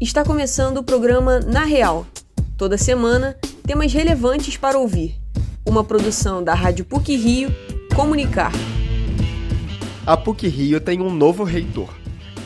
Está começando o programa Na Real. Toda semana, temas relevantes para ouvir. Uma produção da Rádio PUC Rio, Comunicar. A PUC Rio tem um novo reitor.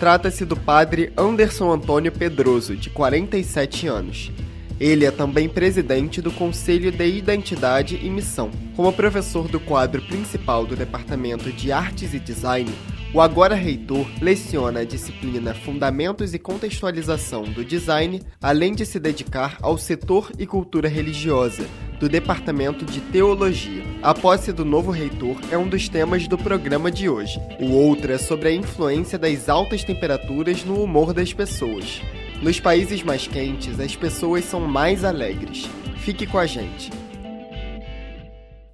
Trata-se do padre Anderson Antônio Pedroso, de 47 anos. Ele é também presidente do Conselho de Identidade e Missão. Como professor do quadro principal do Departamento de Artes e Design, o agora reitor leciona a disciplina Fundamentos e Contextualização do Design, além de se dedicar ao setor e cultura religiosa do Departamento de Teologia. A posse do novo reitor é um dos temas do programa de hoje. O outro é sobre a influência das altas temperaturas no humor das pessoas. Nos países mais quentes, as pessoas são mais alegres. Fique com a gente.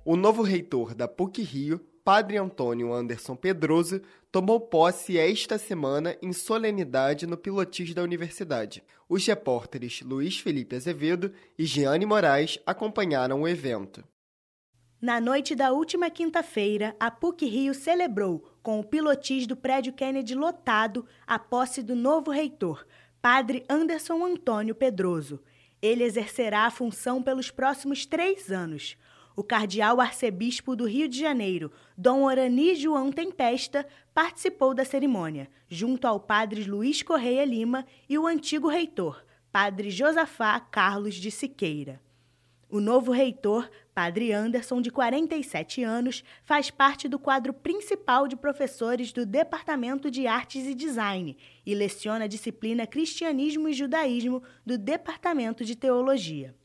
O novo reitor da PUC Rio, Padre Antônio Anderson Pedroso, tomou posse esta semana em solenidade no Pilotis da Universidade. Os repórteres Luiz Felipe Azevedo e Giane Moraes acompanharam o evento. Na noite da última quinta-feira, a PUC Rio celebrou, com o pilotis do prédio Kennedy lotado, a posse do novo reitor, Padre Anderson Antônio Pedroso. Ele exercerá a função pelos próximos três anos. O cardeal arcebispo do Rio de Janeiro, Dom Orani João Tempesta, participou da cerimônia, junto ao padre Luiz Correia Lima e o antigo reitor, padre Josafá Carlos de Siqueira. O novo reitor, Padre Anderson, de 47 anos, faz parte do quadro principal de professores do Departamento de Artes e Design e leciona a disciplina Cristianismo e Judaísmo do Departamento de Teologia.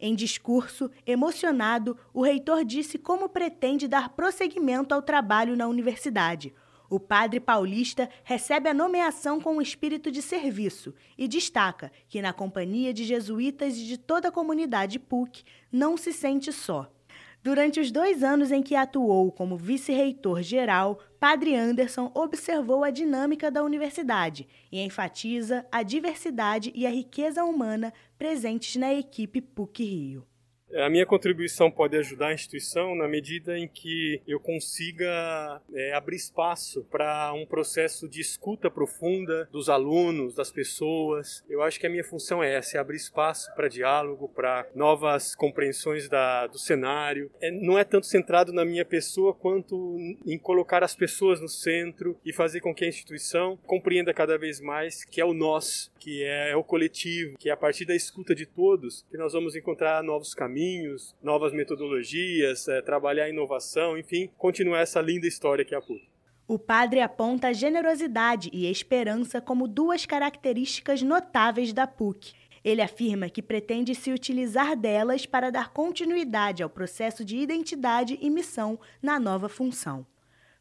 Em discurso, emocionado, o reitor disse como pretende dar prosseguimento ao trabalho na universidade, o padre paulista recebe a nomeação com o espírito de serviço e destaca que, na companhia de jesuítas e de toda a comunidade PUC, não se sente só. Durante os dois anos em que atuou como vice-reitor geral, Padre Anderson observou a dinâmica da universidade e enfatiza a diversidade e a riqueza humana presentes na equipe PUC Rio. A minha contribuição pode ajudar a instituição na medida em que eu consiga é, abrir espaço para um processo de escuta profunda dos alunos, das pessoas. Eu acho que a minha função é essa, é abrir espaço para diálogo, para novas compreensões da, do cenário. É, não é tanto centrado na minha pessoa quanto em colocar as pessoas no centro e fazer com que a instituição compreenda cada vez mais que é o nós, que é, é o coletivo, que é a partir da escuta de todos que nós vamos encontrar novos caminhos caminhos, novas metodologias, é, trabalhar a inovação, enfim, continuar essa linda história que é a PUC. O padre aponta generosidade e esperança como duas características notáveis da PUC. Ele afirma que pretende se utilizar delas para dar continuidade ao processo de identidade e missão na nova função.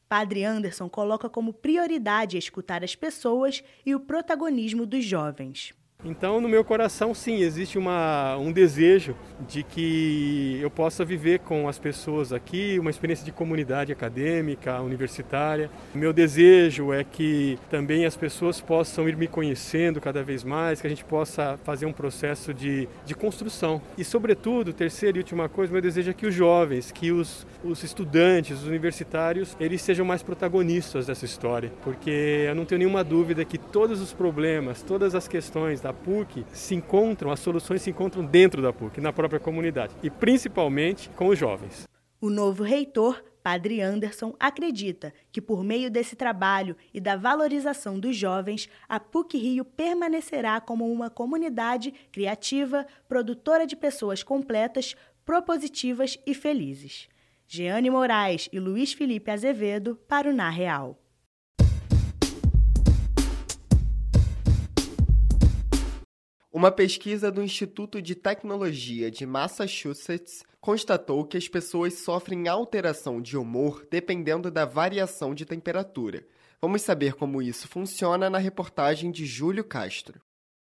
Padre Anderson coloca como prioridade escutar as pessoas e o protagonismo dos jovens. Então, no meu coração, sim, existe uma, um desejo de que eu possa viver com as pessoas aqui uma experiência de comunidade acadêmica, universitária. Meu desejo é que também as pessoas possam ir me conhecendo cada vez mais, que a gente possa fazer um processo de, de construção. E, sobretudo, terceira e última coisa, meu desejo é que os jovens, que os, os estudantes, os universitários, eles sejam mais protagonistas dessa história, porque eu não tenho nenhuma dúvida que todos os problemas, todas as questões da da PUC se encontram, as soluções se encontram dentro da PUC, na própria comunidade, e principalmente com os jovens. O novo reitor, Padre Anderson, acredita que, por meio desse trabalho e da valorização dos jovens, a PUC Rio permanecerá como uma comunidade criativa, produtora de pessoas completas, propositivas e felizes. Jeane Moraes e Luiz Felipe Azevedo para o Na Real. Uma pesquisa do Instituto de Tecnologia de Massachusetts constatou que as pessoas sofrem alteração de humor dependendo da variação de temperatura. Vamos saber como isso funciona na reportagem de Júlio Castro.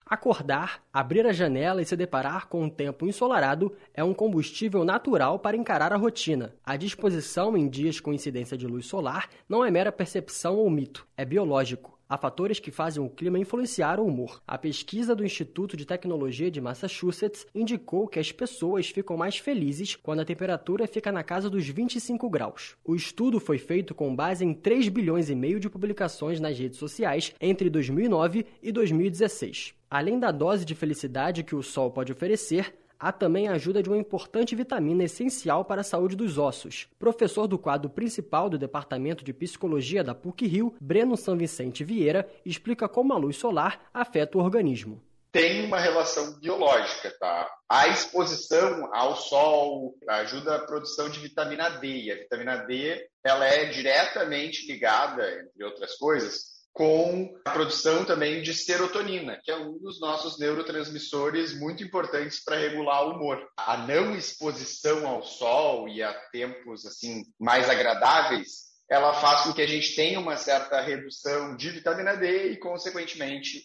Acordar, abrir a janela e se deparar com um tempo ensolarado é um combustível natural para encarar a rotina. A disposição em dias com incidência de luz solar não é mera percepção ou mito, é biológico. Há fatores que fazem o clima influenciar o humor. A pesquisa do Instituto de Tecnologia de Massachusetts indicou que as pessoas ficam mais felizes quando a temperatura fica na casa dos 25 graus. O estudo foi feito com base em 3 bilhões e meio de publicações nas redes sociais entre 2009 e 2016. Além da dose de felicidade que o sol pode oferecer, há também a ajuda de uma importante vitamina essencial para a saúde dos ossos. Professor do quadro principal do Departamento de Psicologia da PUC-Rio, Breno São Vicente Vieira, explica como a luz solar afeta o organismo tem uma relação biológica, tá? A exposição ao sol ajuda a produção de vitamina D, e a vitamina D ela é diretamente ligada, entre outras coisas, com a produção também de serotonina, que é um dos nossos neurotransmissores muito importantes para regular o humor. A não exposição ao sol e a tempos assim mais agradáveis, ela faz com que a gente tenha uma certa redução de vitamina D e, consequentemente,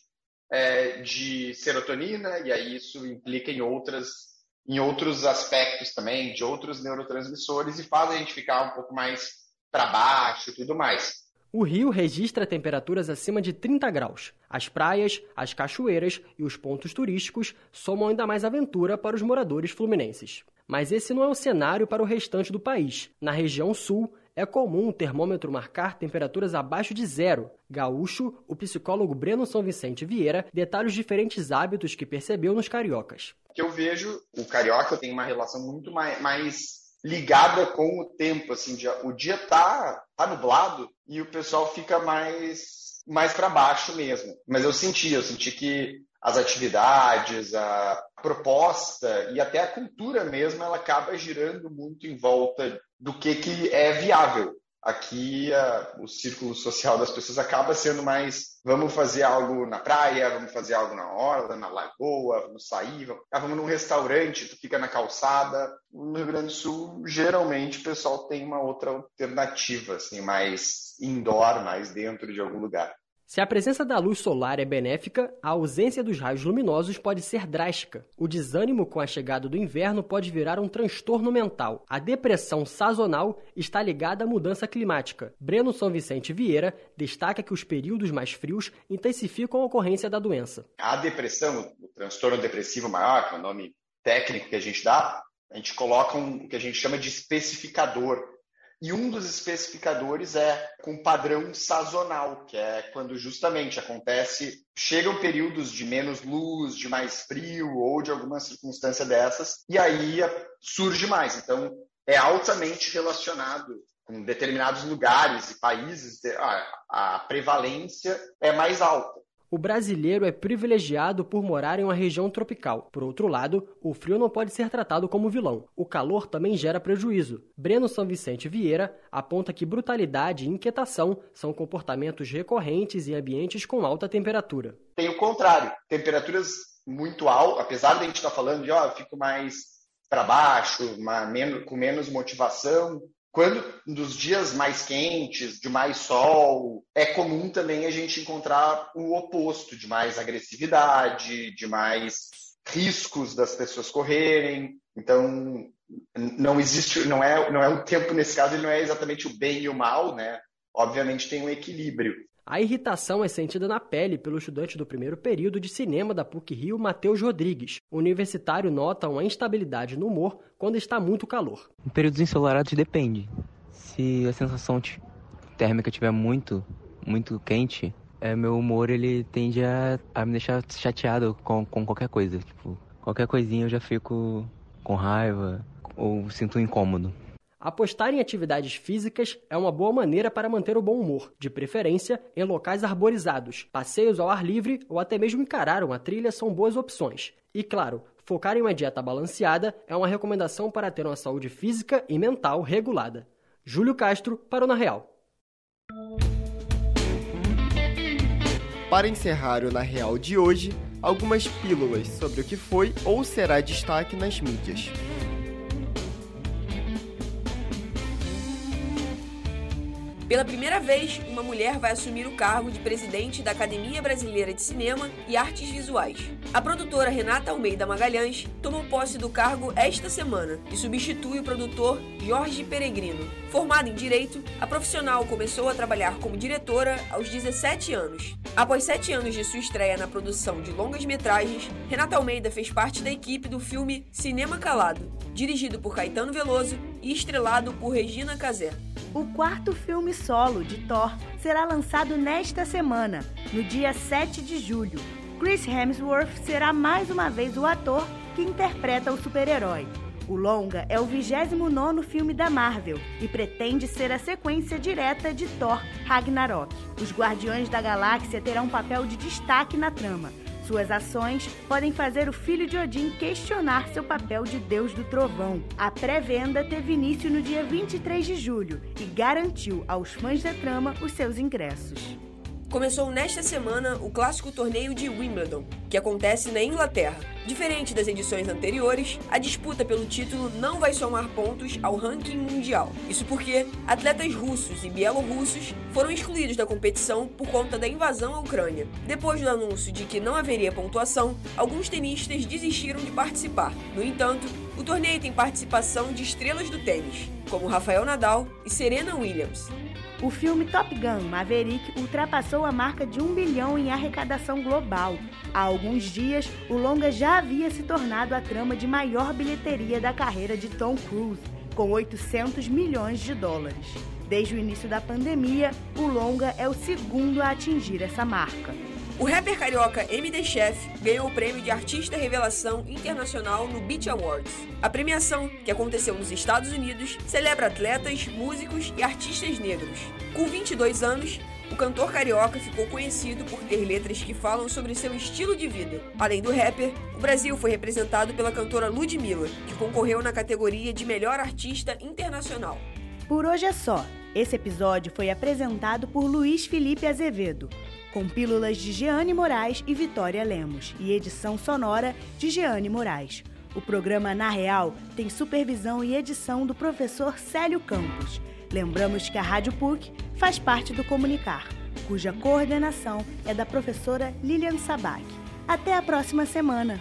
é, de serotonina, e aí isso implica em outras em outros aspectos também, de outros neurotransmissores, e faz a gente ficar um pouco mais para baixo e tudo mais. O Rio registra temperaturas acima de 30 graus. As praias, as cachoeiras e os pontos turísticos somam ainda mais aventura para os moradores fluminenses. Mas esse não é o cenário para o restante do país. Na região sul, é comum o termômetro marcar temperaturas abaixo de zero. Gaúcho, o psicólogo Breno São Vicente Vieira, detalha os diferentes hábitos que percebeu nos cariocas. Eu vejo, o carioca tem uma relação muito mais ligada com o tempo, assim, o dia tá, tá nublado e o pessoal fica mais mais para baixo mesmo. Mas eu senti, eu senti que as atividades, a proposta e até a cultura mesmo, ela acaba girando muito em volta do que, que é viável aqui a, o círculo social das pessoas acaba sendo mais vamos fazer algo na praia, vamos fazer algo na orla, na lagoa, vamos sair, vamos, ah, vamos num restaurante, tu fica na calçada. No Rio Grande do Sul, geralmente o pessoal tem uma outra alternativa, assim, mais indoor, mais dentro de algum lugar. Se a presença da luz solar é benéfica, a ausência dos raios luminosos pode ser drástica. O desânimo com a chegada do inverno pode virar um transtorno mental. A depressão sazonal está ligada à mudança climática. Breno São Vicente Vieira destaca que os períodos mais frios intensificam a ocorrência da doença. A depressão, o transtorno depressivo maior, que é o nome técnico que a gente dá, a gente coloca um, o que a gente chama de especificador e um dos especificadores é com padrão sazonal, que é quando justamente acontece, chegam períodos de menos luz, de mais frio ou de alguma circunstância dessas, e aí surge mais. Então, é altamente relacionado com determinados lugares e países, a, prevalência é mais alta o brasileiro é privilegiado por morar em uma região tropical. Por outro lado, o frio não pode ser tratado como vilão. O calor também gera prejuízo. Breno São Vicente Vieira aponta que brutalidade e inquietação são comportamentos recorrentes em ambientes com alta temperatura. Tem o contrário. Temperaturas muito altas, apesar de a gente estar falando de, ó, eu fico mais para baixo, com menos motivação, quando nos dias mais quentes, de mais sol, é comum também a gente encontrar o oposto, de mais agressividade, de mais riscos das pessoas correrem. Então, não existe, não é, não é o tempo nesse caso, ele não é exatamente o bem e o mal, né? Obviamente tem um equilíbrio. A irritação é sentida na pele pelo estudante do primeiro período de cinema da PUC-Rio, Matheus Rodrigues. O universitário nota uma instabilidade no humor quando está muito calor. Em períodos ensolarados depende. Se a sensação térmica estiver muito, muito quente, é, meu humor ele tende a, a me deixar chateado com, com qualquer coisa. Tipo, qualquer coisinha eu já fico com raiva ou sinto um incômodo. Apostar em atividades físicas é uma boa maneira para manter o bom humor, de preferência em locais arborizados. Passeios ao ar livre ou até mesmo encarar uma trilha são boas opções. E claro, focar em uma dieta balanceada é uma recomendação para ter uma saúde física e mental regulada. Júlio Castro para o Na Real. Para encerrar o Na Real de hoje, algumas pílulas sobre o que foi ou será destaque nas mídias. Pela primeira vez, uma mulher vai assumir o cargo de presidente da Academia Brasileira de Cinema e Artes Visuais. A produtora Renata Almeida Magalhães tomou posse do cargo esta semana e substitui o produtor Jorge Peregrino. Formada em Direito, a profissional começou a trabalhar como diretora aos 17 anos. Após sete anos de sua estreia na produção de longas metragens, Renata Almeida fez parte da equipe do filme Cinema Calado, dirigido por Caetano Veloso estrelado por Regina Casé. O quarto filme solo de Thor será lançado nesta semana, no dia 7 de julho. Chris Hemsworth será mais uma vez o ator que interpreta o super-herói. O longa é o 29º filme da Marvel e pretende ser a sequência direta de Thor Ragnarok. Os Guardiões da Galáxia terão um papel de destaque na trama. Suas ações podem fazer o filho de Odin questionar seu papel de deus do trovão. A pré-venda teve início no dia 23 de julho e garantiu aos fãs da trama os seus ingressos. Começou nesta semana o clássico torneio de Wimbledon, que acontece na Inglaterra. Diferente das edições anteriores, a disputa pelo título não vai somar pontos ao ranking mundial. Isso porque atletas russos e bielorrussos foram excluídos da competição por conta da invasão à Ucrânia. Depois do anúncio de que não haveria pontuação, alguns tenistas desistiram de participar. No entanto, o torneio tem participação de estrelas do tênis, como Rafael Nadal e Serena Williams. O filme Top Gun Maverick ultrapassou a marca de um bilhão em arrecadação global. Há alguns dias, o longa já havia se tornado a trama de maior bilheteria da carreira de Tom Cruise, com 800 milhões de dólares. Desde o início da pandemia, o longa é o segundo a atingir essa marca. O rapper carioca MD Chef ganhou o prêmio de Artista Revelação Internacional no Beat Awards. A premiação, que aconteceu nos Estados Unidos, celebra atletas, músicos e artistas negros. Com 22 anos, o cantor carioca ficou conhecido por ter letras que falam sobre seu estilo de vida. Além do rapper, o Brasil foi representado pela cantora Ludmilla, que concorreu na categoria de Melhor Artista Internacional. Por hoje é só. Esse episódio foi apresentado por Luiz Felipe Azevedo com pílulas de Jeane Moraes e Vitória Lemos e edição sonora de Jeane Moraes. O programa Na Real tem supervisão e edição do professor Célio Campos. Lembramos que a Rádio PUC faz parte do Comunicar, cuja coordenação é da professora Lilian Sabac. Até a próxima semana!